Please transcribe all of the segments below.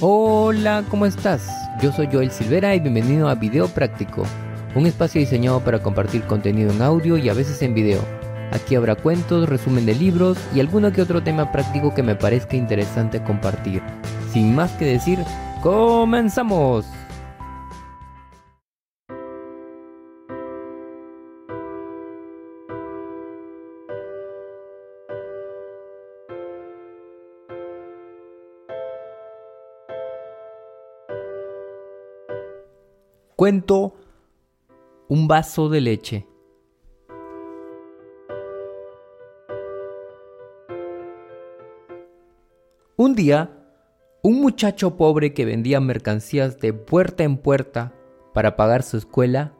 Hola, ¿cómo estás? Yo soy Joel Silvera y bienvenido a Video Práctico, un espacio diseñado para compartir contenido en audio y a veces en video. Aquí habrá cuentos, resumen de libros y alguno que otro tema práctico que me parezca interesante compartir. Sin más que decir, ¡comenzamos! Cuento un vaso de leche. Un día, un muchacho pobre que vendía mercancías de puerta en puerta para pagar su escuela,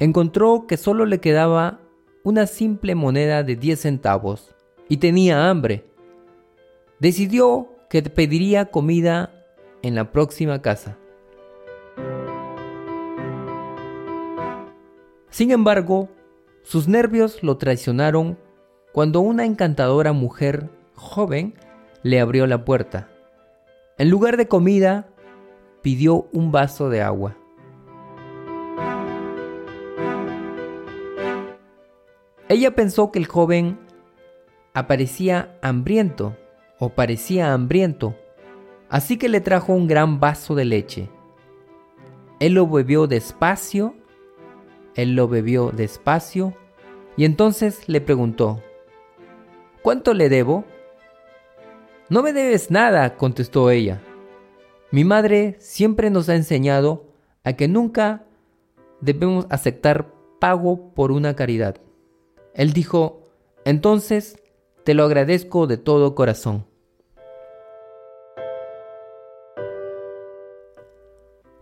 encontró que solo le quedaba una simple moneda de 10 centavos y tenía hambre. Decidió que pediría comida en la próxima casa. Sin embargo, sus nervios lo traicionaron cuando una encantadora mujer joven le abrió la puerta. En lugar de comida, pidió un vaso de agua. Ella pensó que el joven aparecía hambriento o parecía hambriento, así que le trajo un gran vaso de leche. Él lo bebió despacio él lo bebió despacio y entonces le preguntó, ¿Cuánto le debo? No me debes nada, contestó ella. Mi madre siempre nos ha enseñado a que nunca debemos aceptar pago por una caridad. Él dijo, entonces te lo agradezco de todo corazón.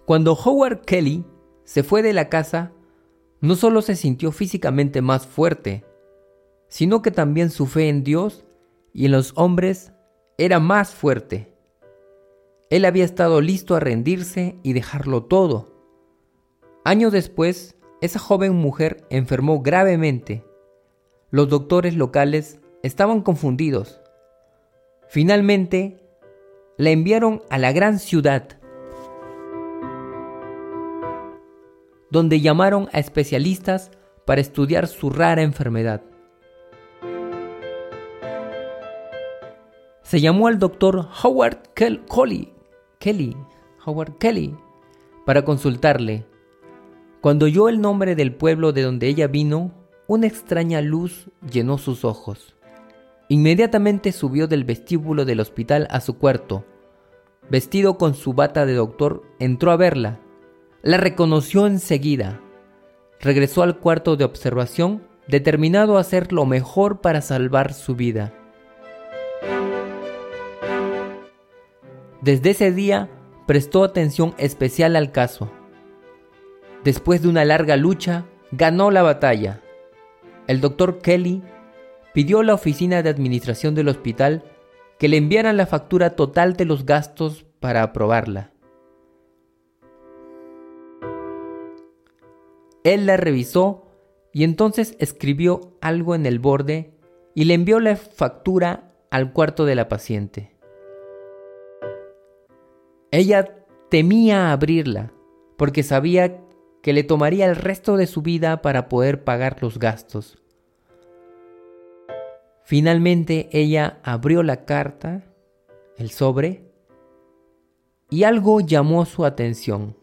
Cuando Howard Kelly se fue de la casa, no solo se sintió físicamente más fuerte, sino que también su fe en Dios y en los hombres era más fuerte. Él había estado listo a rendirse y dejarlo todo. Años después, esa joven mujer enfermó gravemente. Los doctores locales estaban confundidos. Finalmente, la enviaron a la gran ciudad donde llamaron a especialistas para estudiar su rara enfermedad. Se llamó al doctor Howard Kelly, Howard Kelly, para consultarle. Cuando oyó el nombre del pueblo de donde ella vino, una extraña luz llenó sus ojos. Inmediatamente subió del vestíbulo del hospital a su cuarto. Vestido con su bata de doctor, entró a verla la reconoció enseguida. Regresó al cuarto de observación determinado a hacer lo mejor para salvar su vida. Desde ese día prestó atención especial al caso. Después de una larga lucha, ganó la batalla. El doctor Kelly pidió a la oficina de administración del hospital que le enviaran la factura total de los gastos para aprobarla. Él la revisó y entonces escribió algo en el borde y le envió la factura al cuarto de la paciente. Ella temía abrirla porque sabía que le tomaría el resto de su vida para poder pagar los gastos. Finalmente ella abrió la carta, el sobre, y algo llamó su atención.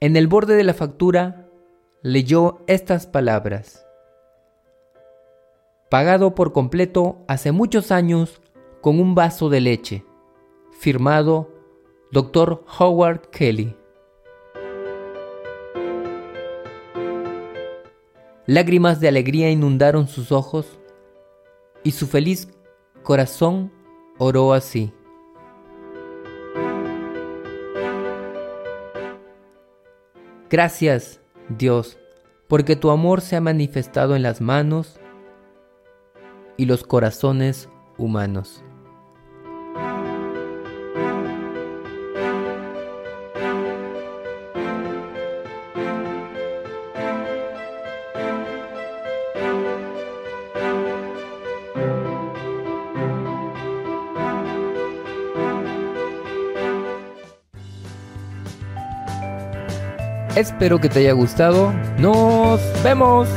En el borde de la factura leyó estas palabras. Pagado por completo hace muchos años con un vaso de leche. Firmado Dr. Howard Kelly. Lágrimas de alegría inundaron sus ojos y su feliz corazón oró así. Gracias, Dios, porque tu amor se ha manifestado en las manos y los corazones humanos. Espero que te haya gustado. Nos vemos.